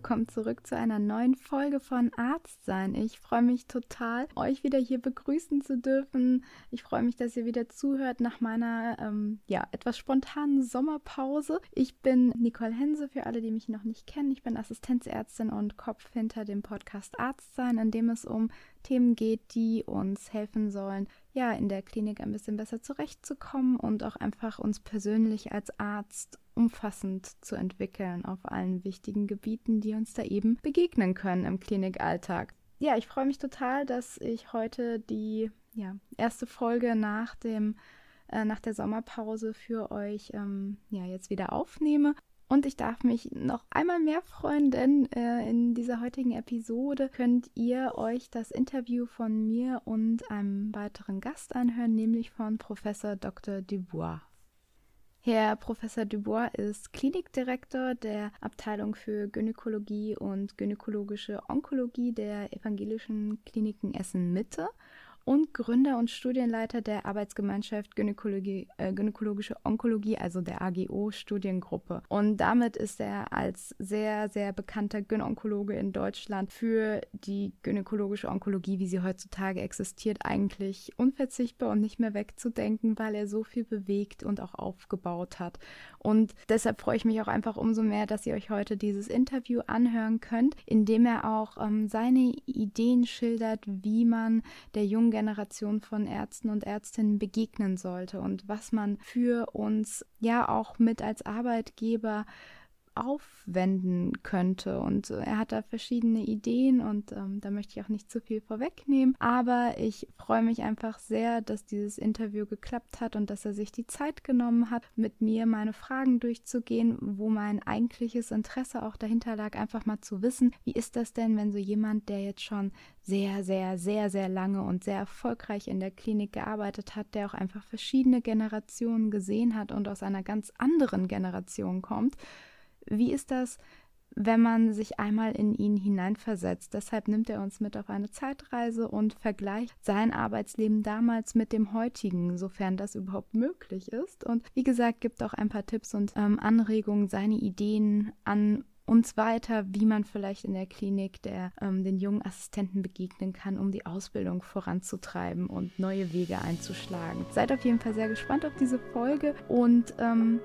willkommen zurück zu einer neuen Folge von Arzt sein. Ich freue mich total, euch wieder hier begrüßen zu dürfen. Ich freue mich, dass ihr wieder zuhört nach meiner ähm, ja, etwas spontanen Sommerpause. Ich bin Nicole Hense, für alle, die mich noch nicht kennen. Ich bin Assistenzärztin und Kopf hinter dem Podcast Arzt sein, in dem es um Themen geht, die uns helfen sollen, ja, in der Klinik ein bisschen besser zurechtzukommen und auch einfach uns persönlich als Arzt umfassend zu entwickeln auf allen wichtigen Gebieten, die uns da eben begegnen können im Klinikalltag. Ja, ich freue mich total, dass ich heute die ja, erste Folge nach dem äh, nach der Sommerpause für euch ähm, ja jetzt wieder aufnehme und ich darf mich noch einmal mehr freuen, denn äh, in dieser heutigen Episode könnt ihr euch das Interview von mir und einem weiteren Gast anhören, nämlich von Professor Dr. Dubois. Herr Professor Dubois ist Klinikdirektor der Abteilung für Gynäkologie und gynäkologische Onkologie der Evangelischen Kliniken Essen Mitte und Gründer und Studienleiter der Arbeitsgemeinschaft Gynäkologie, äh, Gynäkologische Onkologie, also der AGO-Studiengruppe. Und damit ist er als sehr, sehr bekannter Gynäkologe in Deutschland für die gynäkologische Onkologie, wie sie heutzutage existiert, eigentlich unverzichtbar und nicht mehr wegzudenken, weil er so viel bewegt und auch aufgebaut hat. Und deshalb freue ich mich auch einfach umso mehr, dass ihr euch heute dieses Interview anhören könnt, in dem er auch ähm, seine Ideen schildert, wie man der jungen Generation von Ärzten und Ärztinnen begegnen sollte und was man für uns ja auch mit als Arbeitgeber aufwenden könnte. Und äh, er hat da verschiedene Ideen und ähm, da möchte ich auch nicht zu viel vorwegnehmen. Aber ich freue mich einfach sehr, dass dieses Interview geklappt hat und dass er sich die Zeit genommen hat, mit mir meine Fragen durchzugehen, wo mein eigentliches Interesse auch dahinter lag, einfach mal zu wissen, wie ist das denn, wenn so jemand, der jetzt schon sehr, sehr, sehr, sehr lange und sehr erfolgreich in der Klinik gearbeitet hat, der auch einfach verschiedene Generationen gesehen hat und aus einer ganz anderen Generation kommt, wie ist das, wenn man sich einmal in ihn hineinversetzt? Deshalb nimmt er uns mit auf eine Zeitreise und vergleicht sein Arbeitsleben damals mit dem heutigen, sofern das überhaupt möglich ist. Und wie gesagt, gibt auch ein paar Tipps und ähm, Anregungen, seine Ideen an uns weiter, wie man vielleicht in der Klinik der, ähm, den jungen Assistenten begegnen kann, um die Ausbildung voranzutreiben und neue Wege einzuschlagen. Seid auf jeden Fall sehr gespannt auf diese Folge und ähm,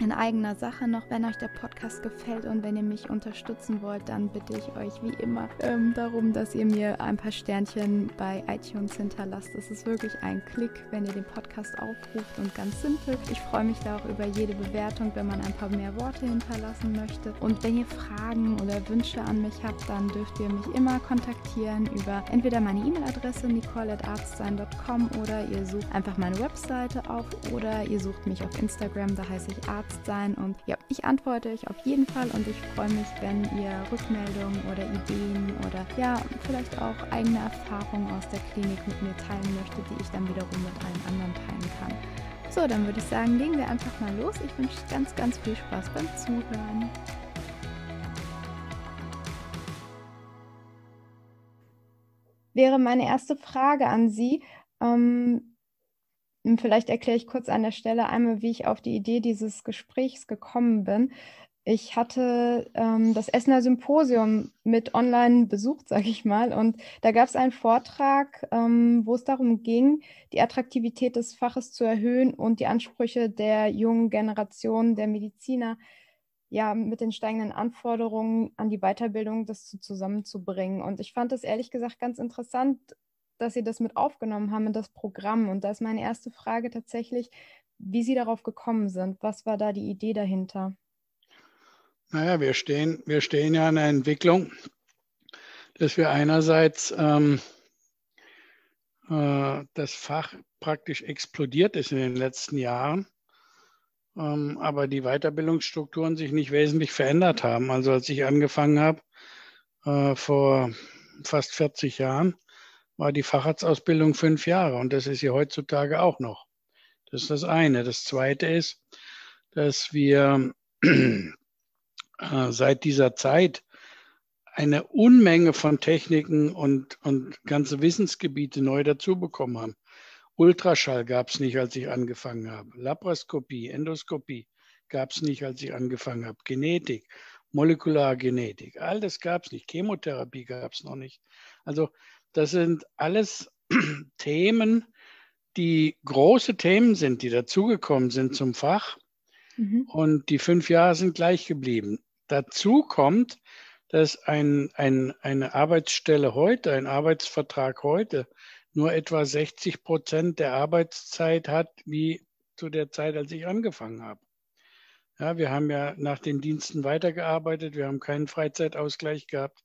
in eigener Sache noch, wenn euch der Podcast gefällt und wenn ihr mich unterstützen wollt, dann bitte ich euch wie immer ähm, darum, dass ihr mir ein paar Sternchen bei iTunes hinterlasst. Das ist wirklich ein Klick, wenn ihr den Podcast aufruft und ganz simpel. Ich freue mich da auch über jede Bewertung, wenn man ein paar mehr Worte hinterlassen möchte. Und wenn ihr Fragen oder Wünsche an mich habt, dann dürft ihr mich immer kontaktieren über entweder meine E-Mail-Adresse nicole.arztsein.com oder ihr sucht einfach meine Webseite auf oder ihr sucht mich auf Instagram, da heiße ich Arzt Arzt sein. Und ja, ich antworte euch auf jeden Fall und ich freue mich, wenn ihr Rückmeldungen oder Ideen oder ja, vielleicht auch eigene Erfahrungen aus der Klinik mit mir teilen möchtet, die ich dann wiederum mit allen anderen teilen kann. So, dann würde ich sagen, legen wir einfach mal los. Ich wünsche ganz, ganz viel Spaß beim Zuhören. Wäre meine erste Frage an Sie. Ähm, Vielleicht erkläre ich kurz an der Stelle einmal, wie ich auf die Idee dieses Gesprächs gekommen bin. Ich hatte ähm, das Essener Symposium mit online besucht, sage ich mal, und da gab es einen Vortrag, ähm, wo es darum ging, die Attraktivität des Faches zu erhöhen und die Ansprüche der jungen Generation der Mediziner ja mit den steigenden Anforderungen an die Weiterbildung das zusammenzubringen. Und ich fand das ehrlich gesagt ganz interessant, dass Sie das mit aufgenommen haben in das Programm. Und da ist meine erste Frage tatsächlich, wie Sie darauf gekommen sind. Was war da die Idee dahinter? Naja, wir stehen, wir stehen ja an der Entwicklung, dass wir einerseits ähm, äh, das Fach praktisch explodiert ist in den letzten Jahren, ähm, aber die Weiterbildungsstrukturen sich nicht wesentlich verändert haben. Also als ich angefangen habe äh, vor fast 40 Jahren, war die Facharztausbildung fünf Jahre und das ist sie heutzutage auch noch. Das ist das eine. Das zweite ist, dass wir äh, seit dieser Zeit eine Unmenge von Techniken und, und ganze Wissensgebiete neu dazu bekommen haben. Ultraschall gab es nicht, als ich angefangen habe. Laparoskopie, Endoskopie gab es nicht, als ich angefangen habe. Genetik, Molekulargenetik. All das gab es nicht. Chemotherapie gab es noch nicht. Also das sind alles Themen, die große Themen sind, die dazugekommen sind zum Fach. Mhm. Und die fünf Jahre sind gleich geblieben. Dazu kommt, dass ein, ein, eine Arbeitsstelle heute, ein Arbeitsvertrag heute nur etwa 60 Prozent der Arbeitszeit hat, wie zu der Zeit, als ich angefangen habe. Ja, wir haben ja nach den Diensten weitergearbeitet, wir haben keinen Freizeitausgleich gehabt.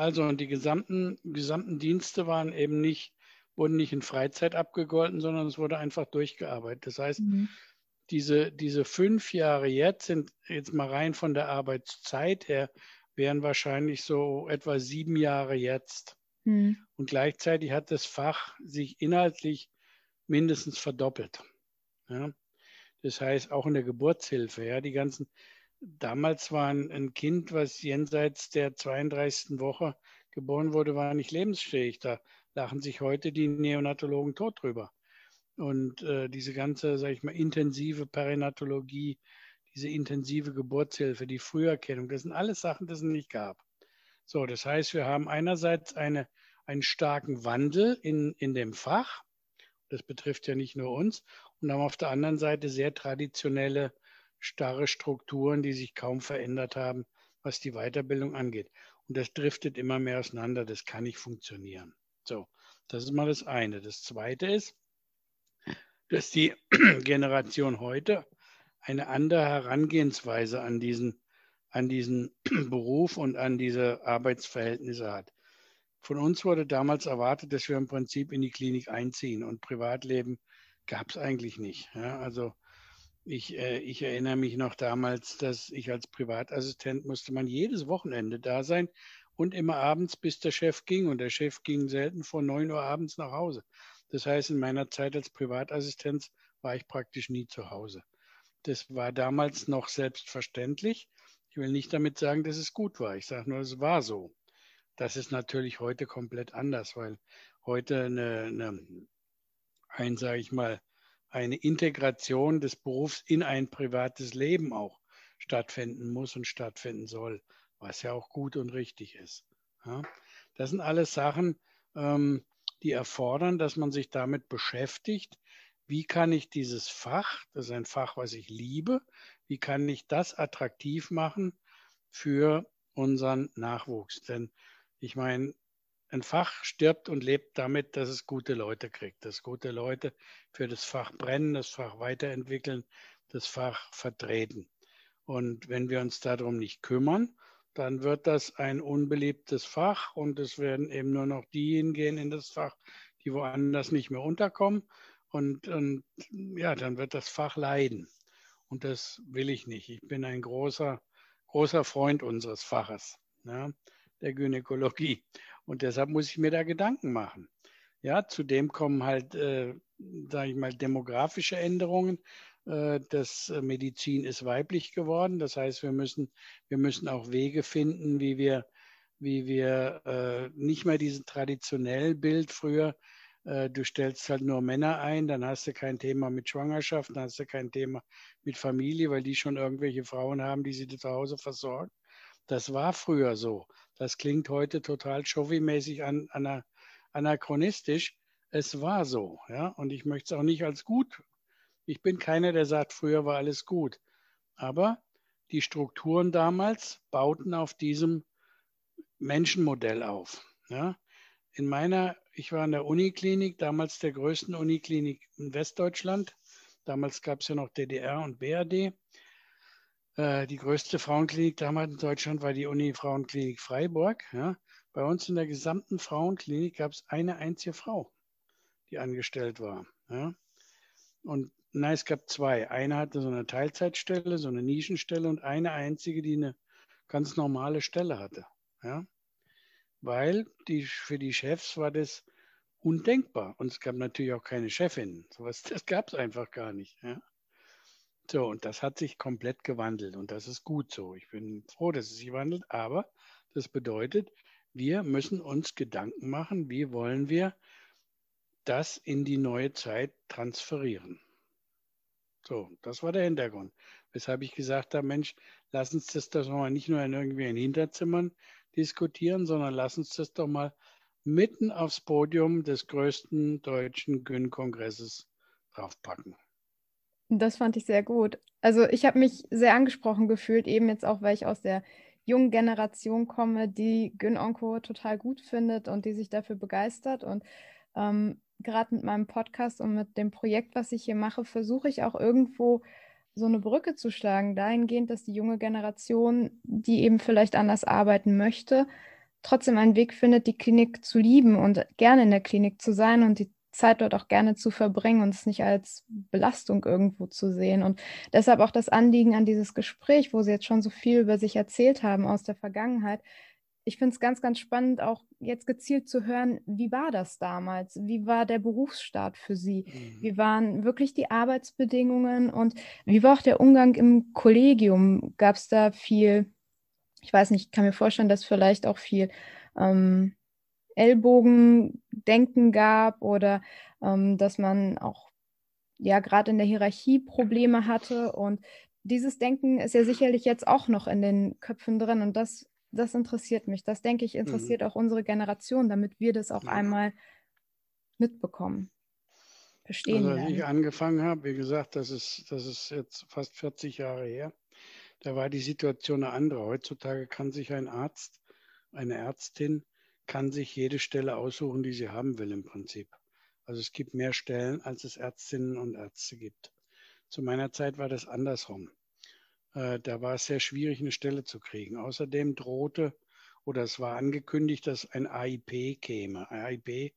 Also und die gesamten, gesamten Dienste waren eben nicht, wurden nicht in Freizeit abgegolten, sondern es wurde einfach durchgearbeitet. Das heißt, mhm. diese, diese fünf Jahre jetzt sind jetzt mal rein von der Arbeitszeit her, wären wahrscheinlich so etwa sieben Jahre jetzt. Mhm. Und gleichzeitig hat das Fach sich inhaltlich mindestens verdoppelt. Ja. Das heißt, auch in der Geburtshilfe, ja, die ganzen, damals war ein, ein Kind, was jenseits der 32. Woche geboren wurde, war nicht lebensfähig. Da lachen sich heute die Neonatologen tot drüber. Und äh, diese ganze, sage ich mal, intensive Perinatologie, diese intensive Geburtshilfe, die Früherkennung, das sind alles Sachen, die es nicht gab. So, das heißt, wir haben einerseits eine, einen starken Wandel in, in dem Fach. Das betrifft ja nicht nur uns und haben auf der anderen Seite sehr traditionelle, starre Strukturen, die sich kaum verändert haben, was die Weiterbildung angeht. Und das driftet immer mehr auseinander. Das kann nicht funktionieren. So, das ist mal das eine. Das zweite ist, dass die Generation heute eine andere Herangehensweise an diesen, an diesen Beruf und an diese Arbeitsverhältnisse hat. Von uns wurde damals erwartet, dass wir im Prinzip in die Klinik einziehen und Privatleben gab es eigentlich nicht. Ja, also ich, äh, ich erinnere mich noch damals, dass ich als Privatassistent musste man jedes Wochenende da sein und immer abends, bis der Chef ging. Und der Chef ging selten vor 9 Uhr abends nach Hause. Das heißt, in meiner Zeit als Privatassistent war ich praktisch nie zu Hause. Das war damals noch selbstverständlich. Ich will nicht damit sagen, dass es gut war. Ich sage nur, es war so. Das ist natürlich heute komplett anders, weil heute eine, eine ein, sage ich mal, eine Integration des Berufs in ein privates Leben auch stattfinden muss und stattfinden soll, was ja auch gut und richtig ist. Ja, das sind alles Sachen, ähm, die erfordern, dass man sich damit beschäftigt, wie kann ich dieses Fach, das ist ein Fach, was ich liebe, wie kann ich das attraktiv machen für unseren Nachwuchs? Denn ich meine, ein Fach stirbt und lebt damit, dass es gute Leute kriegt, dass gute Leute für das Fach brennen, das Fach weiterentwickeln, das Fach vertreten. Und wenn wir uns darum nicht kümmern, dann wird das ein unbeliebtes Fach und es werden eben nur noch diejenigen gehen in das Fach, die woanders nicht mehr unterkommen. Und, und ja, dann wird das Fach leiden. Und das will ich nicht. Ich bin ein großer, großer Freund unseres Faches, ja, der Gynäkologie. Und deshalb muss ich mir da Gedanken machen. Ja, zudem kommen halt, äh, sage ich mal, demografische Änderungen. Äh, das äh, Medizin ist weiblich geworden. Das heißt, wir müssen, wir müssen auch Wege finden, wie wir, wie wir äh, nicht mehr diesen traditionellen Bild früher, äh, du stellst halt nur Männer ein, dann hast du kein Thema mit Schwangerschaft, dann hast du kein Thema mit Familie, weil die schon irgendwelche Frauen haben, die sie zu Hause versorgen. Das war früher so. Das klingt heute total Chauvi-mäßig an, an, anachronistisch. Es war so, ja, und ich möchte es auch nicht als gut. Ich bin keiner, der sagt, früher war alles gut. Aber die Strukturen damals bauten auf diesem Menschenmodell auf. Ja. In meiner, ich war in der Uniklinik, damals der größten Uniklinik in Westdeutschland. Damals gab es ja noch DDR und BRD. Äh, die größte Frauenklinik damals in Deutschland war die Uni-Frauenklinik Freiburg. Ja. Bei uns in der gesamten Frauenklinik gab es eine einzige Frau, die angestellt war. Ja. Und nein, es gab zwei. Eine hatte so eine Teilzeitstelle, so eine Nischenstelle und eine einzige, die eine ganz normale Stelle hatte. Ja. Weil die, für die Chefs war das undenkbar. Und es gab natürlich auch keine Chefin. Sowas, das gab es einfach gar nicht. Ja. So, und das hat sich komplett gewandelt und das ist gut so. Ich bin froh, dass es sich wandelt, aber das bedeutet, wir müssen uns Gedanken machen, wie wollen wir das in die neue Zeit transferieren. So, das war der Hintergrund. Weshalb ich gesagt habe, Mensch, lass uns das doch mal nicht nur in irgendwelchen Hinterzimmern diskutieren, sondern lass uns das doch mal mitten aufs Podium des größten deutschen Gyn-Kongresses draufpacken. Das fand ich sehr gut. Also ich habe mich sehr angesprochen gefühlt, eben jetzt auch, weil ich aus der jungen Generation komme, die Gyn-Onko total gut findet und die sich dafür begeistert. Und ähm, gerade mit meinem Podcast und mit dem Projekt, was ich hier mache, versuche ich auch irgendwo so eine Brücke zu schlagen, dahingehend, dass die junge Generation, die eben vielleicht anders arbeiten möchte, trotzdem einen Weg findet, die Klinik zu lieben und gerne in der Klinik zu sein und die Zeit dort auch gerne zu verbringen und es nicht als Belastung irgendwo zu sehen. Und deshalb auch das Anliegen an dieses Gespräch, wo Sie jetzt schon so viel über sich erzählt haben aus der Vergangenheit. Ich finde es ganz, ganz spannend, auch jetzt gezielt zu hören, wie war das damals? Wie war der Berufsstart für Sie? Mhm. Wie waren wirklich die Arbeitsbedingungen und wie war auch der Umgang im Kollegium? Gab es da viel, ich weiß nicht, ich kann mir vorstellen, dass vielleicht auch viel ähm, Ellbogendenken gab oder ähm, dass man auch ja gerade in der Hierarchie Probleme hatte. Und dieses Denken ist ja sicherlich jetzt auch noch in den Köpfen drin und das, das interessiert mich. Das denke ich interessiert mhm. auch unsere Generation, damit wir das auch ja. einmal mitbekommen. Verstehen also, als ich angefangen habe, wie gesagt, das ist, das ist jetzt fast 40 Jahre her, da war die Situation eine andere. Heutzutage kann sich ein Arzt, eine Ärztin kann sich jede Stelle aussuchen, die sie haben will im Prinzip. Also es gibt mehr Stellen, als es Ärztinnen und Ärzte gibt. Zu meiner Zeit war das andersrum. Äh, da war es sehr schwierig, eine Stelle zu kriegen. Außerdem drohte oder es war angekündigt, dass ein AIP käme. AIP,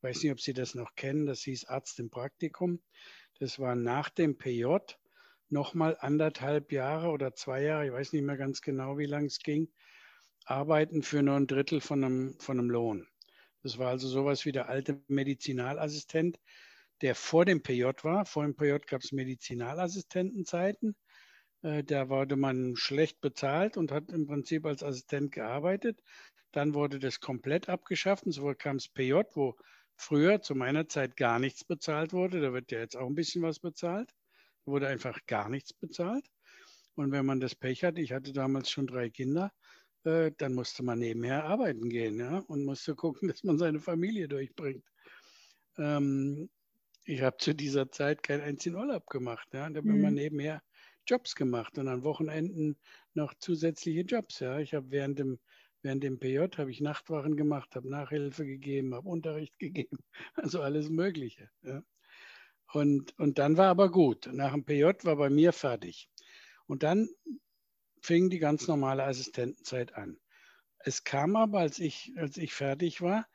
weiß nicht, ob Sie das noch kennen, das hieß Arzt im Praktikum. Das war nach dem PJ nochmal anderthalb Jahre oder zwei Jahre, ich weiß nicht mehr ganz genau, wie lange es ging, arbeiten für nur ein Drittel von einem, von einem Lohn. Das war also sowas wie der alte Medizinalassistent, der vor dem PJ war. Vor dem PJ gab es Medizinalassistentenzeiten. Äh, da wurde man schlecht bezahlt und hat im Prinzip als Assistent gearbeitet. Dann wurde das komplett abgeschafft und so kam es PJ, wo früher zu meiner Zeit gar nichts bezahlt wurde. Da wird ja jetzt auch ein bisschen was bezahlt. Da wurde einfach gar nichts bezahlt. Und wenn man das Pech hat, ich hatte damals schon drei Kinder, äh, dann musste man nebenher arbeiten gehen ja, und musste gucken, dass man seine Familie durchbringt. Ähm, ich habe zu dieser Zeit keinen einzigen Urlaub gemacht. Ja. Da habe mhm. immer nebenher Jobs gemacht und an Wochenenden noch zusätzliche Jobs. Ja. Ich habe während dem, während dem PJ habe ich Nachtwachen gemacht, habe Nachhilfe gegeben, habe Unterricht gegeben, also alles Mögliche. Ja. Und, und dann war aber gut. Nach dem PJ war bei mir fertig. Und dann fing die ganz normale Assistentenzeit an. Es kam aber, als ich, als ich fertig war,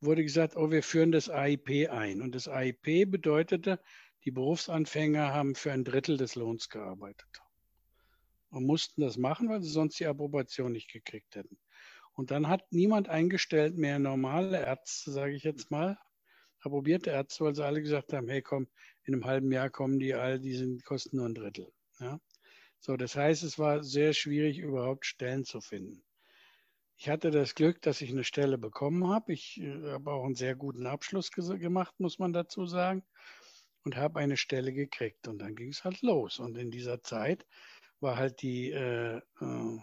wurde gesagt, oh, wir führen das AIP ein. Und das AIP bedeutete, die Berufsanfänger haben für ein Drittel des Lohns gearbeitet. Und mussten das machen, weil sie sonst die Approbation nicht gekriegt hätten. Und dann hat niemand eingestellt mehr normale Ärzte, sage ich jetzt mal, approbierte Ärzte, weil sie alle gesagt haben, hey komm, in einem halben Jahr kommen die all, die sind, kosten nur ein Drittel. Ja? So, das heißt, es war sehr schwierig, überhaupt Stellen zu finden. Ich hatte das Glück, dass ich eine Stelle bekommen habe. Ich äh, habe auch einen sehr guten Abschluss gemacht, muss man dazu sagen, und habe eine Stelle gekriegt. Und dann ging es halt los. Und in dieser Zeit war halt die, äh, äh,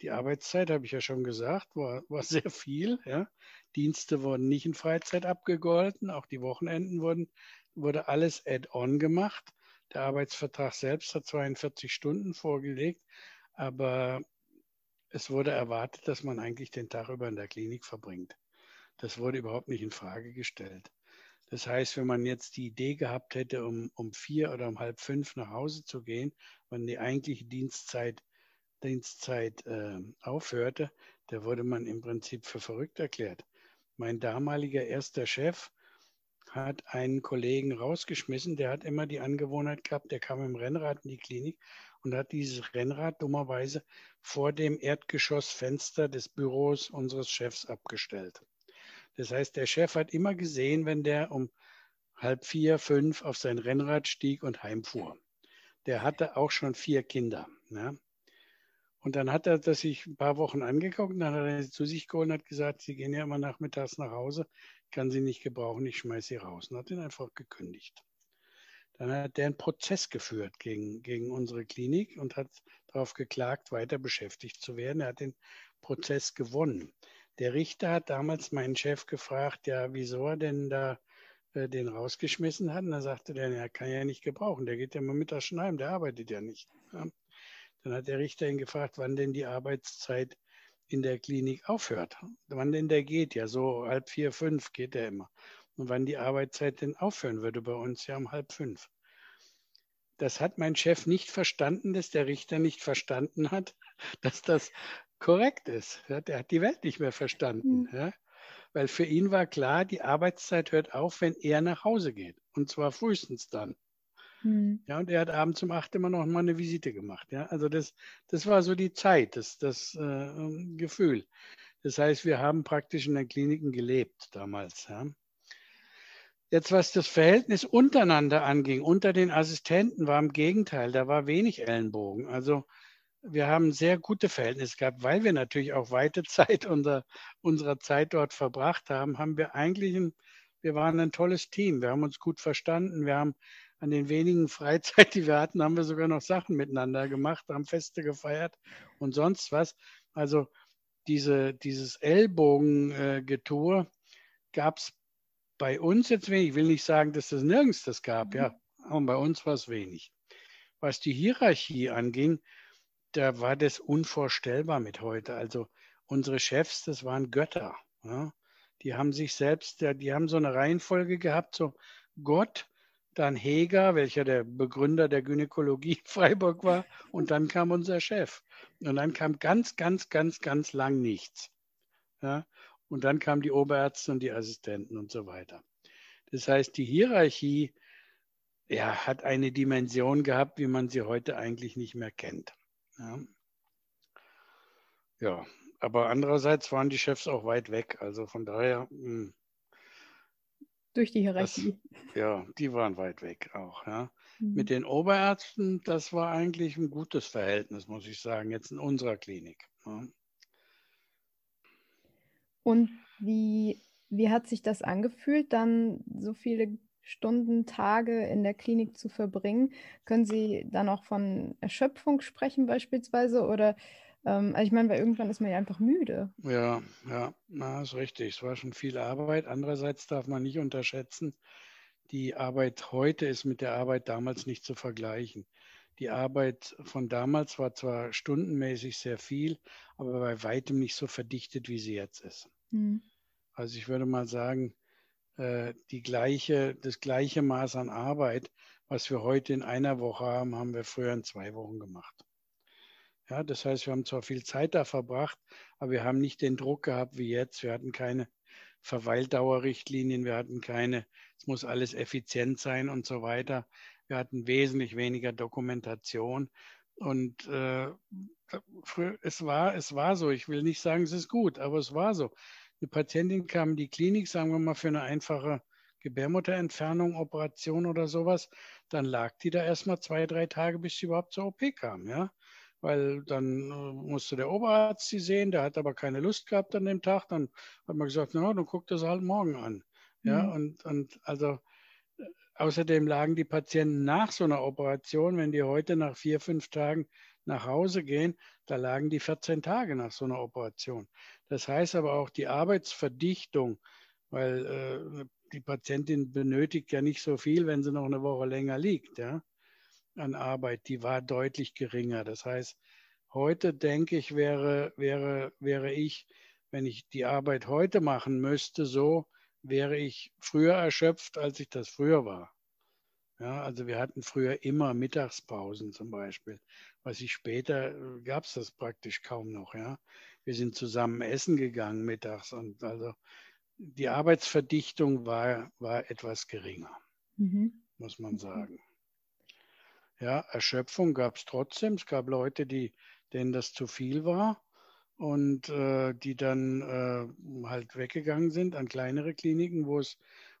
die Arbeitszeit, habe ich ja schon gesagt, war, war sehr viel. Ja. Dienste wurden nicht in Freizeit abgegolten, auch die Wochenenden wurden, wurde alles add-on gemacht. Der Arbeitsvertrag selbst hat 42 Stunden vorgelegt, aber es wurde erwartet, dass man eigentlich den Tag über in der Klinik verbringt. Das wurde überhaupt nicht in Frage gestellt. Das heißt, wenn man jetzt die Idee gehabt hätte, um, um vier oder um halb fünf nach Hause zu gehen, wenn die eigentliche Dienstzeit, Dienstzeit äh, aufhörte, da wurde man im Prinzip für verrückt erklärt. Mein damaliger erster Chef hat einen Kollegen rausgeschmissen, der hat immer die Angewohnheit gehabt, der kam im Rennrad in die Klinik und hat dieses Rennrad dummerweise vor dem Erdgeschossfenster des Büros unseres Chefs abgestellt. Das heißt, der Chef hat immer gesehen, wenn der um halb vier, fünf auf sein Rennrad stieg und heimfuhr. Der hatte auch schon vier Kinder. Ne? Und dann hat er das sich ein paar Wochen angeguckt und dann hat er sie zu sich geholt und hat gesagt, Sie gehen ja immer nachmittags nach Hause, kann sie nicht gebrauchen, ich schmeiße sie raus. Und hat ihn einfach gekündigt. Dann hat der einen Prozess geführt gegen, gegen unsere Klinik und hat darauf geklagt, weiter beschäftigt zu werden. Er hat den Prozess gewonnen. Der Richter hat damals meinen Chef gefragt, ja, wieso er denn da äh, den rausgeschmissen hat. Und da sagte der, er kann ja nicht gebrauchen, der geht ja mal mittags schneiden, der arbeitet ja nicht. Ja. Dann hat der Richter ihn gefragt, wann denn die Arbeitszeit in der Klinik aufhört. Wann denn der geht, ja so halb vier, fünf geht er immer. Und wann die Arbeitszeit denn aufhören würde bei uns ja um halb fünf. Das hat mein Chef nicht verstanden, dass der Richter nicht verstanden hat, dass das korrekt ist. Der hat die Welt nicht mehr verstanden. Mhm. Ja, weil für ihn war klar, die Arbeitszeit hört auf, wenn er nach Hause geht. Und zwar frühestens dann. Mhm. Ja, und er hat abends um acht immer noch mal eine Visite gemacht. Ja, also das, das war so die Zeit, das, das äh, Gefühl. Das heißt, wir haben praktisch in den Kliniken gelebt damals. Ja. Jetzt, was das Verhältnis untereinander anging, unter den Assistenten, war im Gegenteil, da war wenig Ellenbogen. Also wir haben sehr gute Verhältnisse gehabt, weil wir natürlich auch weite Zeit unserer, unserer Zeit dort verbracht haben, haben wir eigentlich ein, wir waren ein tolles Team. Wir haben uns gut verstanden. Wir haben an den wenigen Freizeit, die wir hatten, haben wir sogar noch Sachen miteinander gemacht, haben Feste gefeiert und sonst was. Also diese, dieses Ellbogengetue äh, gab es bei uns jetzt wenig. Ich will nicht sagen, dass es nirgends das gab, ja, aber bei uns war es wenig. Was die Hierarchie anging, da war das unvorstellbar mit heute. Also unsere Chefs, das waren Götter. Ja? Die haben sich selbst, die haben so eine Reihenfolge gehabt, so Gott, dann Heger, welcher der Begründer der Gynäkologie Freiburg war, und dann kam unser Chef. Und dann kam ganz, ganz, ganz, ganz lang nichts. Ja? Und dann kamen die Oberärzte und die Assistenten und so weiter. Das heißt, die Hierarchie ja, hat eine Dimension gehabt, wie man sie heute eigentlich nicht mehr kennt. Ja. ja, aber andererseits waren die Chefs auch weit weg. Also von daher. Mh, hm, Durch die Hierarchie. Das, ja, die waren weit weg auch. Ja. Mhm. Mit den Oberärzten, das war eigentlich ein gutes Verhältnis, muss ich sagen, jetzt in unserer Klinik. Ja. Und wie, wie hat sich das angefühlt, dann so viele Stunden, Tage in der Klinik zu verbringen. Können Sie dann auch von Erschöpfung sprechen beispielsweise? Oder, ähm, also ich meine, weil irgendwann ist man ja einfach müde. Ja, ja, na, ist richtig. Es war schon viel Arbeit. Andererseits darf man nicht unterschätzen, die Arbeit heute ist mit der Arbeit damals nicht zu vergleichen. Die Arbeit von damals war zwar stundenmäßig sehr viel, aber bei weitem nicht so verdichtet, wie sie jetzt ist. Hm. Also ich würde mal sagen, äh, die gleiche, das gleiche Maß an Arbeit, was wir heute in einer Woche haben, haben wir früher in zwei Wochen gemacht. Ja, das heißt, wir haben zwar viel Zeit da verbracht, aber wir haben nicht den Druck gehabt wie jetzt. Wir hatten keine Verweildauerrichtlinien, wir hatten keine, es muss alles effizient sein und so weiter. Wir hatten wesentlich weniger Dokumentation und äh, es war, es war so. Ich will nicht sagen, es ist gut, aber es war so eine Patientin kam in die Klinik, sagen wir mal für eine einfache Gebärmutterentfernung, Operation oder sowas, dann lag die da erstmal zwei, drei Tage, bis sie überhaupt zur OP kam, ja. Weil dann äh, musste der Oberarzt sie sehen, der hat aber keine Lust gehabt an dem Tag. Dann hat man gesagt, na, dann guckt das halt morgen an. Ja, mhm. und, und also äh, außerdem lagen die Patienten nach so einer Operation, wenn die heute nach vier, fünf Tagen nach Hause gehen, da lagen die 14 Tage nach so einer Operation. Das heißt aber auch die Arbeitsverdichtung, weil äh, die Patientin benötigt ja nicht so viel, wenn sie noch eine Woche länger liegt, ja, an Arbeit, die war deutlich geringer. Das heißt, heute denke ich, wäre, wäre, wäre ich, wenn ich die Arbeit heute machen müsste, so wäre ich früher erschöpft, als ich das früher war. Ja, also wir hatten früher immer Mittagspausen zum Beispiel. Was ich später äh, gab es das praktisch kaum noch. Ja, wir sind zusammen essen gegangen mittags und also die Arbeitsverdichtung war, war etwas geringer, mhm. muss man sagen. Ja, Erschöpfung gab es trotzdem. Es gab Leute, die, denen das zu viel war und äh, die dann äh, halt weggegangen sind an kleinere Kliniken, wo es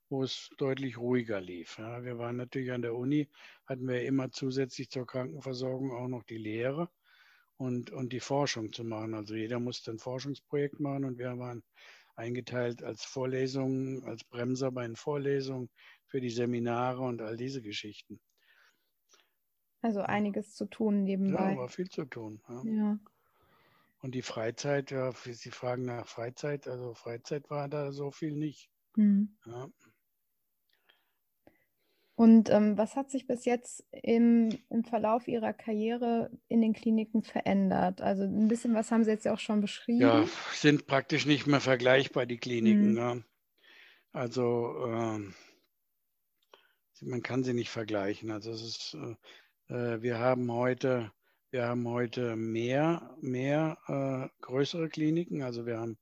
wo es deutlich ruhiger lief. Ja, wir waren natürlich an der Uni, hatten wir immer zusätzlich zur Krankenversorgung auch noch die Lehre und, und die Forschung zu machen. Also jeder musste ein Forschungsprojekt machen und wir waren eingeteilt als Vorlesungen, als Bremser bei den Vorlesungen für die Seminare und all diese Geschichten. Also einiges zu tun nebenbei. Ja, war viel zu tun. Ja. ja. Und die Freizeit, ja, Sie fragen nach Freizeit, also Freizeit war da so viel nicht. Mhm. Ja. Und ähm, was hat sich bis jetzt im, im Verlauf Ihrer Karriere in den Kliniken verändert? Also ein bisschen was haben Sie jetzt ja auch schon beschrieben. Ja, sind praktisch nicht mehr vergleichbar, die Kliniken. Mhm. Ja. Also äh, man kann sie nicht vergleichen. Also es ist, äh, wir haben heute, wir haben heute mehr, mehr äh, größere Kliniken. Also wir haben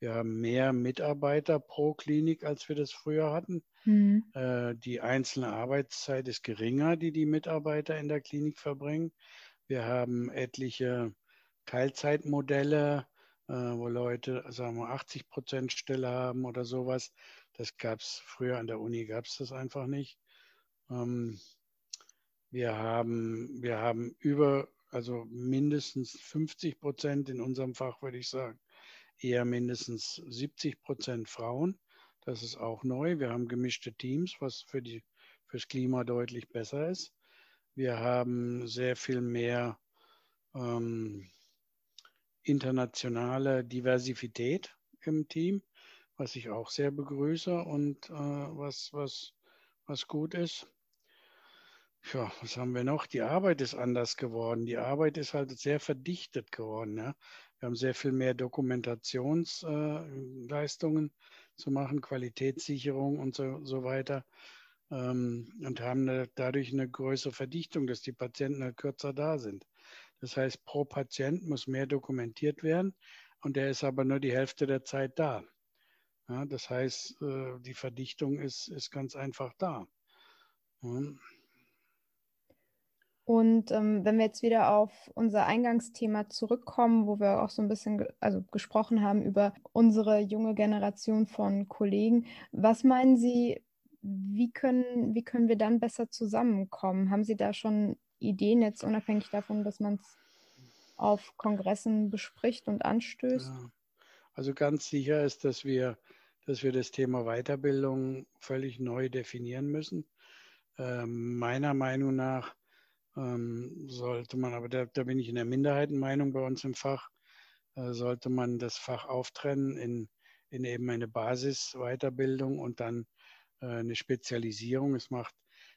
wir haben mehr Mitarbeiter pro Klinik, als wir das früher hatten. Mhm. Äh, die einzelne Arbeitszeit ist geringer, die die Mitarbeiter in der Klinik verbringen. Wir haben etliche Teilzeitmodelle, äh, wo Leute, sagen wir, 80 Prozent Stelle haben oder sowas. Das gab es früher an der Uni, gab es das einfach nicht. Ähm, wir haben, wir haben über, also mindestens 50 Prozent in unserem Fach, würde ich sagen, eher mindestens 70 Prozent Frauen. Das ist auch neu. Wir haben gemischte Teams, was für die, fürs Klima deutlich besser ist. Wir haben sehr viel mehr ähm, internationale Diversität im Team, was ich auch sehr begrüße und äh, was, was, was gut ist. Ja, was haben wir noch? Die Arbeit ist anders geworden. Die Arbeit ist halt sehr verdichtet geworden. Ja? Wir haben sehr viel mehr Dokumentationsleistungen äh, zu machen, Qualitätssicherung und so, so weiter. Ähm, und haben eine, dadurch eine größere Verdichtung, dass die Patienten halt kürzer da sind. Das heißt, pro Patient muss mehr dokumentiert werden und der ist aber nur die Hälfte der Zeit da. Ja, das heißt, äh, die Verdichtung ist, ist ganz einfach da. Ja. Und ähm, wenn wir jetzt wieder auf unser Eingangsthema zurückkommen, wo wir auch so ein bisschen ge also gesprochen haben über unsere junge Generation von Kollegen, was meinen Sie, wie können, wie können wir dann besser zusammenkommen? Haben Sie da schon Ideen, jetzt unabhängig davon, dass man es auf Kongressen bespricht und anstößt? Ja. Also ganz sicher ist, dass wir, dass wir das Thema Weiterbildung völlig neu definieren müssen. Äh, meiner Meinung nach ähm, sollte man, aber da, da, bin ich in der Minderheitenmeinung bei uns im Fach, äh, sollte man das Fach auftrennen in, in eben eine Basisweiterbildung und dann äh, eine Spezialisierung. Es macht,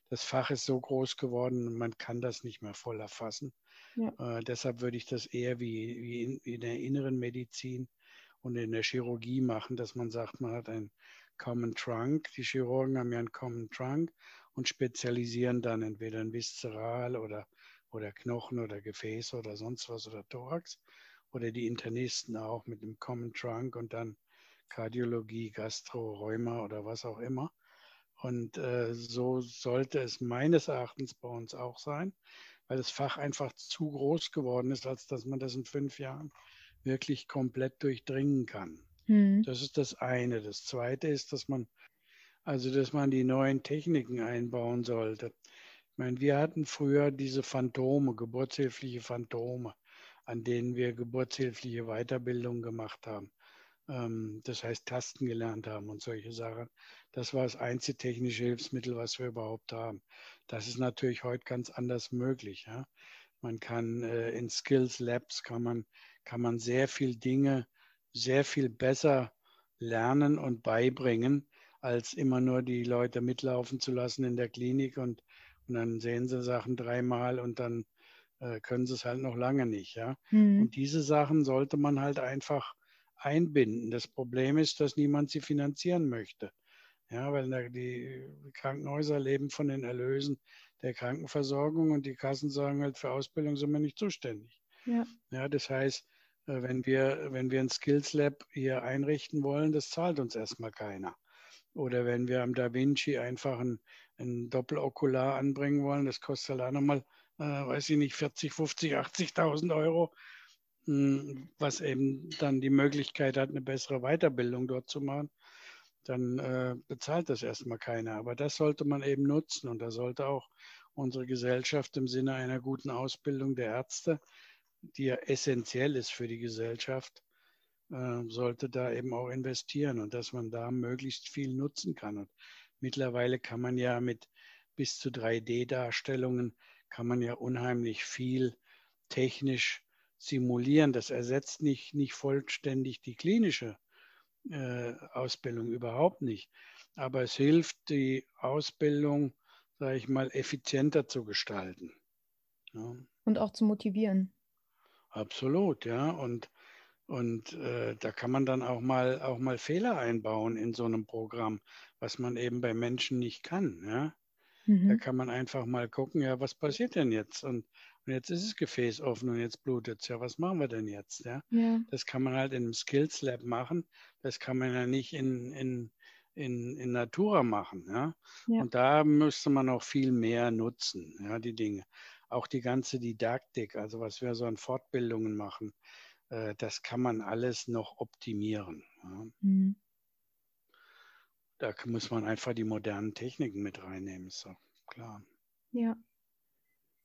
das Fach ist so groß geworden, man kann das nicht mehr voll erfassen. Ja. Äh, deshalb würde ich das eher wie, wie in, in der inneren Medizin und in der Chirurgie machen, dass man sagt, man hat einen Common Trunk. Die Chirurgen haben ja einen Common Trunk und spezialisieren dann entweder in Viszeral oder, oder Knochen oder Gefäße oder sonst was oder Thorax oder die Internisten auch mit dem Common Trunk und dann Kardiologie, Gastro, Rheuma oder was auch immer. Und äh, so sollte es meines Erachtens bei uns auch sein, weil das Fach einfach zu groß geworden ist, als dass man das in fünf Jahren wirklich komplett durchdringen kann. Mhm. Das ist das eine. Das zweite ist, dass man also, dass man die neuen Techniken einbauen sollte. Ich meine, wir hatten früher diese Phantome, geburtshilfliche Phantome, an denen wir geburtshilfliche Weiterbildung gemacht haben. Ähm, das heißt, Tasten gelernt haben und solche Sachen. Das war das einzige technische Hilfsmittel, was wir überhaupt haben. Das ist natürlich heute ganz anders möglich. Ja? Man kann äh, in Skills Labs kann man, kann man sehr viel Dinge sehr viel besser lernen und beibringen, als immer nur die Leute mitlaufen zu lassen in der Klinik und, und dann sehen sie Sachen dreimal und dann äh, können sie es halt noch lange nicht. Ja? Mhm. Und diese Sachen sollte man halt einfach einbinden. Das Problem ist, dass niemand sie finanzieren möchte. Ja, weil die Krankenhäuser leben von den Erlösen der Krankenversorgung und die Kassen sagen halt, für Ausbildung sind wir nicht zuständig. Ja, ja das heißt, wenn wir, wenn wir ein Skills Lab hier einrichten wollen, das zahlt uns erstmal keiner. Oder wenn wir am Da Vinci einfach ein, ein Doppelokular anbringen wollen, das kostet halt auch nochmal, äh, weiß ich nicht, 40, 50, 80.000 Euro, mh, hm, was eben dann die Möglichkeit hat, eine bessere Weiterbildung dort zu machen, dann äh, bezahlt das erstmal keiner. Aber das sollte man eben nutzen und da sollte auch unsere Gesellschaft im Sinne einer guten Ausbildung der Ärzte, die ja essentiell ist für die Gesellschaft, äh, sollte da eben auch investieren und dass man da möglichst viel nutzen kann. Und mittlerweile kann man ja mit bis zu 3D-Darstellungen kann man ja unheimlich viel technisch simulieren. Das ersetzt nicht, nicht vollständig die klinische äh, Ausbildung, überhaupt nicht. Aber es hilft, die Ausbildung, sage ich mal, effizienter zu gestalten. Ja. Und auch zu motivieren. Absolut, ja. Und, und äh, da kann man dann auch mal, auch mal Fehler einbauen in so einem Programm, was man eben bei Menschen nicht kann. Ja? Mhm. Da kann man einfach mal gucken, ja, was passiert denn jetzt? Und, und jetzt ist das Gefäß offen und jetzt blutet es. Ja, was machen wir denn jetzt? Ja? ja? Das kann man halt in einem Skills Lab machen. Das kann man ja nicht in, in, in, in Natura machen. Ja? ja? Und da müsste man auch viel mehr nutzen, ja, die Dinge. Auch die ganze Didaktik, also was wir so an Fortbildungen machen, äh, das kann man alles noch optimieren. Ja? Mhm. Da muss man einfach die modernen Techniken mit reinnehmen, ist doch klar. Ja.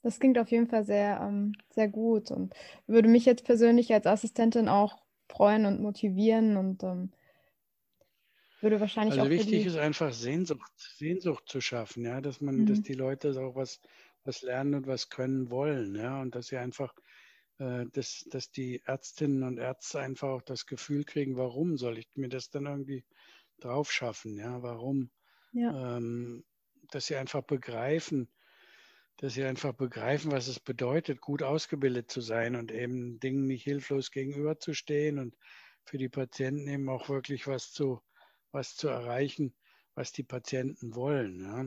Das klingt auf jeden Fall sehr, ähm, sehr gut und würde mich jetzt persönlich als Assistentin auch freuen und motivieren und ähm, würde wahrscheinlich also auch. Also wichtig ist einfach Sehnsucht, Sehnsucht zu schaffen, ja, dass man, mhm. dass die Leute auch was, was lernen und was können wollen, ja, und dass sie einfach, äh, dass, dass die Ärztinnen und Ärzte einfach auch das Gefühl kriegen, warum soll ich mir das dann irgendwie drauf schaffen, ja, warum, ja. Ähm, dass sie einfach begreifen, dass sie einfach begreifen, was es bedeutet, gut ausgebildet zu sein und eben Dingen nicht hilflos gegenüberzustehen und für die Patienten eben auch wirklich was zu, was zu erreichen, was die Patienten wollen. Ja.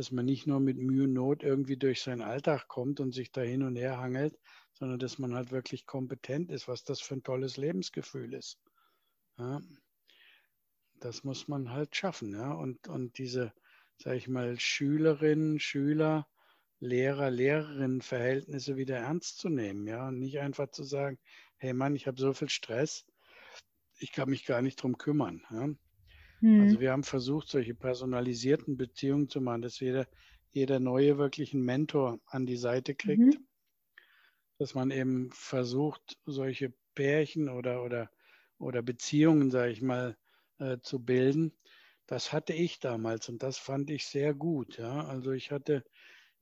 Dass man nicht nur mit Mühe und Not irgendwie durch seinen Alltag kommt und sich da hin und her hangelt, sondern dass man halt wirklich kompetent ist, was das für ein tolles Lebensgefühl ist. Ja das muss man halt schaffen. Ja? Und, und diese, sage ich mal, Schülerinnen, Schüler, Lehrer, Lehrerinnen Verhältnisse wieder ernst zu nehmen. Ja? Und nicht einfach zu sagen, hey Mann, ich habe so viel Stress, ich kann mich gar nicht drum kümmern. Ja? Mhm. Also wir haben versucht, solche personalisierten Beziehungen zu machen, dass jeder, jeder Neue wirklich einen Mentor an die Seite kriegt. Mhm. Dass man eben versucht, solche Pärchen oder, oder, oder Beziehungen, sage ich mal, äh, zu bilden. Das hatte ich damals und das fand ich sehr gut. Ja. Also ich hatte,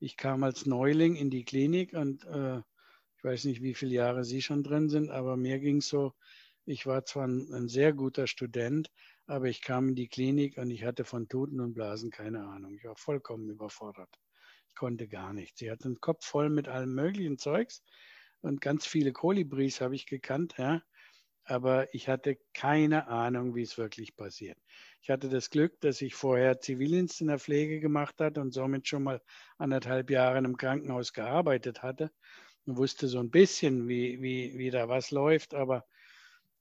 ich kam als Neuling in die Klinik und äh, ich weiß nicht, wie viele Jahre Sie schon drin sind, aber mir ging es so, ich war zwar ein, ein, sehr guter Student, aber ich kam in die Klinik und ich hatte von Tuten und Blasen keine Ahnung. Ich war vollkommen überfordert. Ich konnte gar nichts. Sie hatte den Kopf voll mit allem möglichen Zeugs und ganz viele Kolibris habe ich gekannt. Ja aber ich hatte keine Ahnung, wie es wirklich passiert. Ich hatte das Glück, dass ich vorher Zivildienst in der Pflege gemacht hatte und somit schon mal anderthalb Jahre einem Krankenhaus gearbeitet hatte und wusste so ein bisschen, wie, wie, wie da was läuft, aber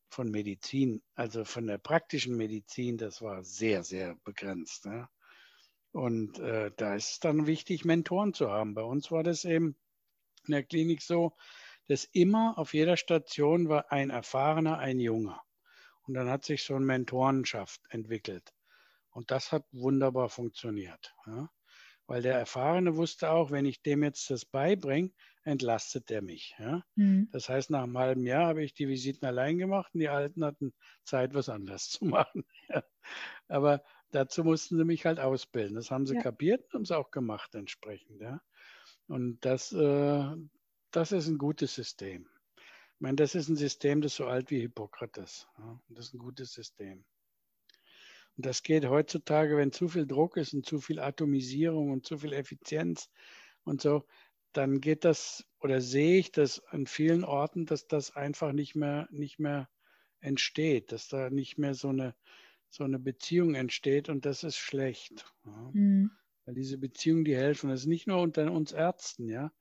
von Medizin, also von der praktischen Medizin, das war sehr, sehr begrenzt. Ne? Und äh, da ist es dann wichtig, Mentoren zu haben. Bei uns war das eben in der Klinik so, dass immer auf jeder Station war ein Erfahrener, ein Junger. Und dann hat sich so eine Mentorenschaft entwickelt. Und das hat wunderbar funktioniert. Ja? Weil der Erfahrene wusste auch, wenn ich dem jetzt das beibringe, entlastet er mich. Ja? Mhm. Das heißt, nach einem halben Jahr habe ich die Visiten allein gemacht und die Alten hatten Zeit, was anderes zu machen. Ja? Aber dazu mussten sie mich halt ausbilden. Das haben sie ja. kapiert und haben es auch gemacht entsprechend. Ja? Und das, äh, das ist ein gutes System. Ich meine, das ist ein System, das so alt wie Hippokrates. Ja, das ist ein gutes System. Und das geht heutzutage, wenn zu viel Druck ist und zu viel Atomisierung und zu viel Effizienz und so, dann geht das oder sehe ich das an vielen Orten, dass das einfach nicht mehr, nicht mehr entsteht, dass da nicht mehr so eine, so eine Beziehung entsteht und das ist schlecht. Ja. Mhm. Weil diese Beziehungen, die helfen, das ist nicht nur unter uns Ärzten, ja.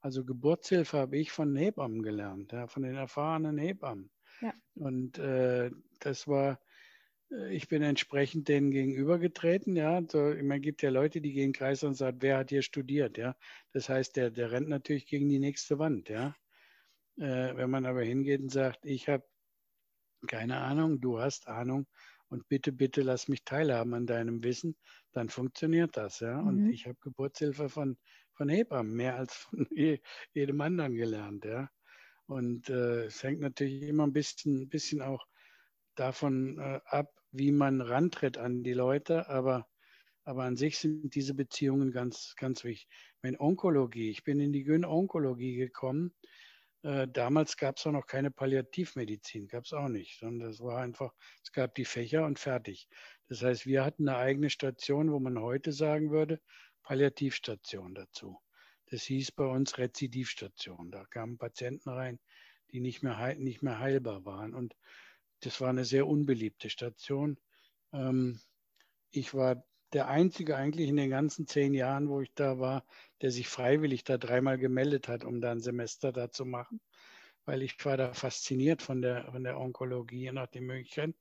Also Geburtshilfe habe ich von Hebammen gelernt, ja, von den erfahrenen Hebammen. Ja. Und äh, das war, ich bin entsprechend denen gegenübergetreten, ja. So, man gibt ja Leute, die gehen Kreis und sagen, wer hat hier studiert, ja. Das heißt, der, der rennt natürlich gegen die nächste Wand, ja. Äh, wenn man aber hingeht und sagt, ich habe keine Ahnung, du hast Ahnung und bitte, bitte lass mich teilhaben an deinem Wissen, dann funktioniert das, ja. Mhm. Und ich habe Geburtshilfe von von Hebammen, mehr als von jedem anderen gelernt. Ja. Und äh, es hängt natürlich immer ein bisschen, bisschen auch davon äh, ab, wie man rantritt an die Leute. Aber Aber an sich sind diese Beziehungen ganz, ganz wichtig. Meine Onkologie, ich bin in die Gyn-Onkologie gekommen. Äh, damals gab es auch noch keine Palliativmedizin, gab es auch nicht, sondern es war einfach, es gab die Fächer und fertig. Das heißt, wir hatten eine eigene Station, wo man heute sagen würde, Palliativstation dazu. Das hieß bei uns Rezidivstation. Da kamen Patienten rein, die nicht mehr, nicht mehr heilbar waren. Und das war eine sehr unbeliebte Station. Ähm, ich war der Einzige eigentlich in den ganzen zehn Jahren, wo ich da war, der sich freiwillig da dreimal gemeldet hat, um da ein Semester da zu machen, weil ich war da fasziniert von der, von der Onkologie nach den Möglichkeiten.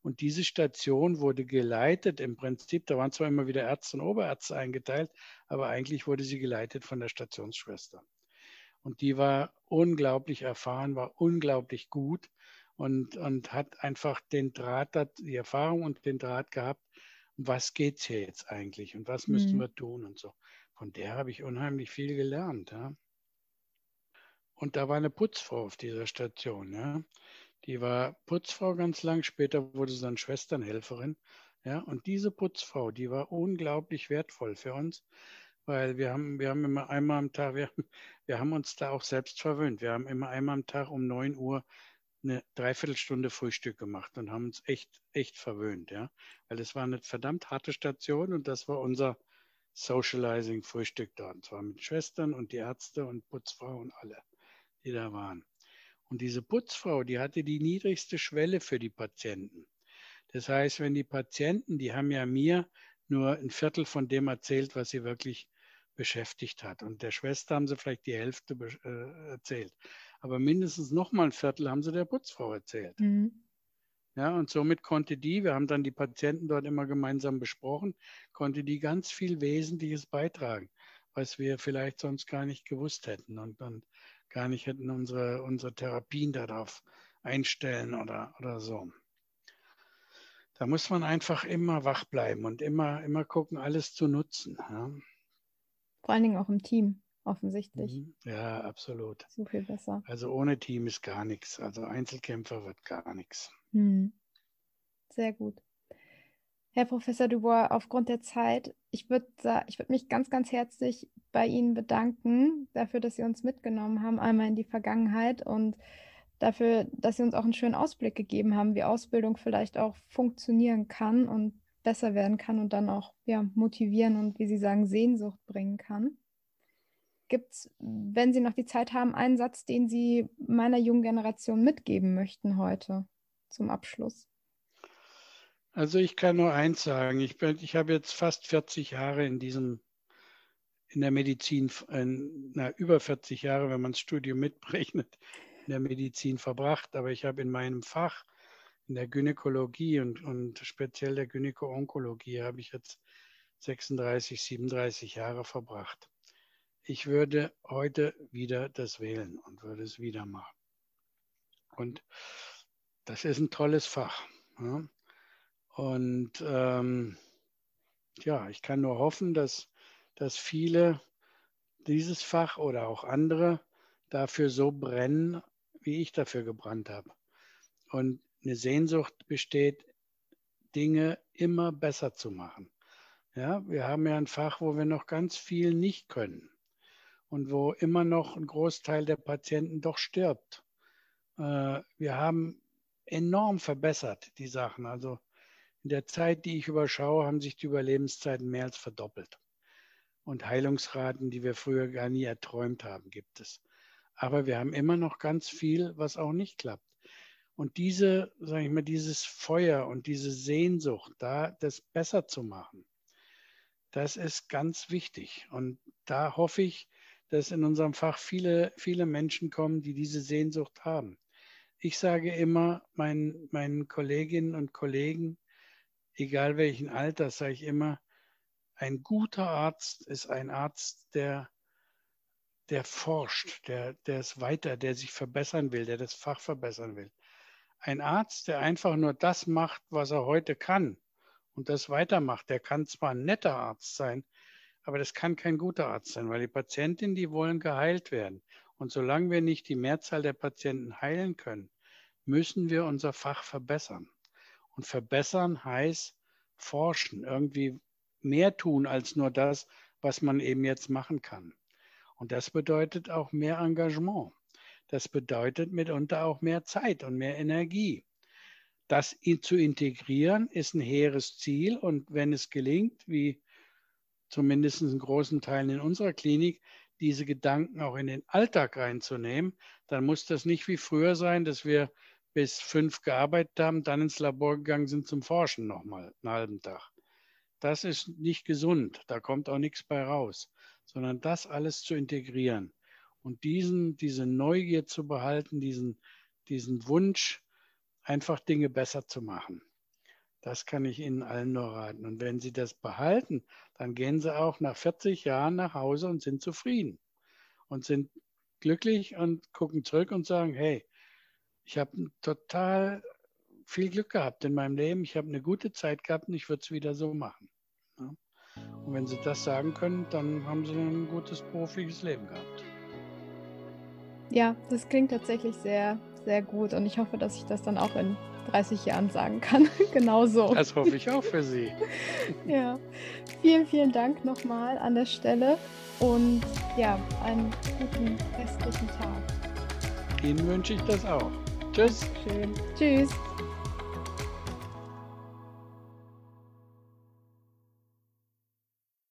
Und diese Station wurde geleitet, im Prinzip, da waren zwar immer wieder Ärzte und Oberärzte eingeteilt, aber eigentlich wurde sie geleitet von der Stationsschwester. Und die war unglaublich erfahren, war unglaublich gut und, und hat einfach den Draht, die Erfahrung und den Draht gehabt, was geht es hier jetzt eigentlich und was müssten mhm. wir tun und so. Von der habe ich unheimlich viel gelernt. Ja. Und da war eine Putzfrau auf dieser Station. Ja. Die war Putzfrau ganz lang, später wurde sie dann Schwesternhelferin. Ja. Und diese Putzfrau, die war unglaublich wertvoll für uns, weil wir haben, wir haben immer einmal am Tag, wir, wir haben uns da auch selbst verwöhnt. Wir haben immer einmal am Tag um 9 Uhr eine Dreiviertelstunde Frühstück gemacht und haben uns echt, echt verwöhnt, ja. Weil es war eine verdammt harte Station und das war unser Socializing-Frühstück da. Und zwar mit Schwestern und die Ärzte und Putzfrau und alle, die da waren. Und diese Putzfrau, die hatte die niedrigste Schwelle für die Patienten. Das heißt, wenn die Patienten, die haben ja mir nur ein Viertel von dem erzählt, was sie wirklich beschäftigt hat. Und der Schwester haben sie vielleicht die Hälfte äh, erzählt aber mindestens noch mal ein Viertel haben sie der Putzfrau erzählt. Mhm. Ja, und somit konnte die, wir haben dann die Patienten dort immer gemeinsam besprochen, konnte die ganz viel Wesentliches beitragen, was wir vielleicht sonst gar nicht gewusst hätten und dann gar nicht hätten unsere, unsere Therapien darauf einstellen oder, oder so. Da muss man einfach immer wach bleiben und immer, immer gucken, alles zu nutzen. Ja. Vor allen Dingen auch im Team offensichtlich. Mhm. Ja, absolut. So viel besser. Also ohne Team ist gar nichts. Also Einzelkämpfer wird gar nichts. Hm. Sehr gut. Herr Professor Dubois, aufgrund der Zeit, ich würde ich würd mich ganz, ganz herzlich bei Ihnen bedanken dafür, dass Sie uns mitgenommen haben, einmal in die Vergangenheit und dafür, dass Sie uns auch einen schönen Ausblick gegeben haben, wie Ausbildung vielleicht auch funktionieren kann und besser werden kann und dann auch ja, motivieren und, wie Sie sagen, Sehnsucht bringen kann. Gibt es, wenn Sie noch die Zeit haben, einen Satz, den Sie meiner jungen Generation mitgeben möchten heute zum Abschluss? Also ich kann nur eins sagen. Ich, bin, ich habe jetzt fast 40 Jahre in diesem, in der Medizin, in, na, über 40 Jahre, wenn man das Studium mitberechnet, in der Medizin verbracht. Aber ich habe in meinem Fach, in der Gynäkologie und, und speziell der Gynäko-Onkologie, habe ich jetzt 36, 37 Jahre verbracht ich würde heute wieder das wählen und würde es wieder machen. Und das ist ein tolles Fach. Ja? Und ähm, ja, ich kann nur hoffen, dass, dass viele dieses Fach oder auch andere dafür so brennen, wie ich dafür gebrannt habe. Und eine Sehnsucht besteht, Dinge immer besser zu machen. Ja, wir haben ja ein Fach, wo wir noch ganz viel nicht können und wo immer noch ein Großteil der Patienten doch stirbt. Äh, wir haben enorm verbessert die Sachen. Also in der Zeit, die ich überschaue, haben sich die Überlebenszeiten mehr als verdoppelt. Und Heilungsraten, die wir früher gar nie erträumt haben, gibt es. Aber wir haben immer noch ganz viel, was auch nicht klappt. Und diese, sage ich mal, dieses Feuer und diese Sehnsucht, da das besser zu machen, das ist ganz wichtig. Und da hoffe ich, dass in unserem Fach viele, viele Menschen kommen, die diese Sehnsucht haben. Ich sage immer meinen, meinen Kolleginnen und Kollegen, egal welchen Alters, sage ich immer, ein guter Arzt ist ein Arzt, der, der forscht, der, der es weiter, der sich verbessern will, der das Fach verbessern will. Ein Arzt, der einfach nur das macht, was er heute kann und das weitermacht, der kann zwar ein netter Arzt sein, aber das kann kein guter Arzt sein, weil die Patientinnen, die wollen geheilt werden. Und solange wir nicht die Mehrzahl der Patienten heilen können, müssen wir unser Fach verbessern. Und verbessern heißt forschen, irgendwie mehr tun als nur das, was man eben jetzt machen kann. Und das bedeutet auch mehr Engagement. Das bedeutet mitunter auch mehr Zeit und mehr Energie. Das zu integrieren ist ein hehres Ziel und wenn es gelingt, wie zumindest in großen Teilen in unserer Klinik, diese Gedanken auch in den Alltag reinzunehmen, dann muss das nicht wie früher sein, dass wir bis fünf gearbeitet haben, dann ins Labor gegangen sind zum Forschen nochmal einen halben Tag. Das ist nicht gesund, da kommt auch nichts bei raus, sondern das alles zu integrieren und diesen, diese Neugier zu behalten, diesen, diesen Wunsch, einfach Dinge besser zu machen. Das kann ich Ihnen allen nur raten. Und wenn Sie das behalten, dann gehen Sie auch nach 40 Jahren nach Hause und sind zufrieden und sind glücklich und gucken zurück und sagen, hey, ich habe total viel Glück gehabt in meinem Leben, ich habe eine gute Zeit gehabt und ich würde es wieder so machen. Und wenn Sie das sagen können, dann haben Sie ein gutes berufliches Leben gehabt. Ja, das klingt tatsächlich sehr, sehr gut und ich hoffe, dass ich das dann auch in 30 Jahren sagen kann. genau so. Das hoffe ich auch für Sie. ja, vielen, vielen Dank nochmal an der Stelle und ja, einen guten restlichen Tag. Ihnen wünsche ich das auch. Tschüss. Schön. Tschüss.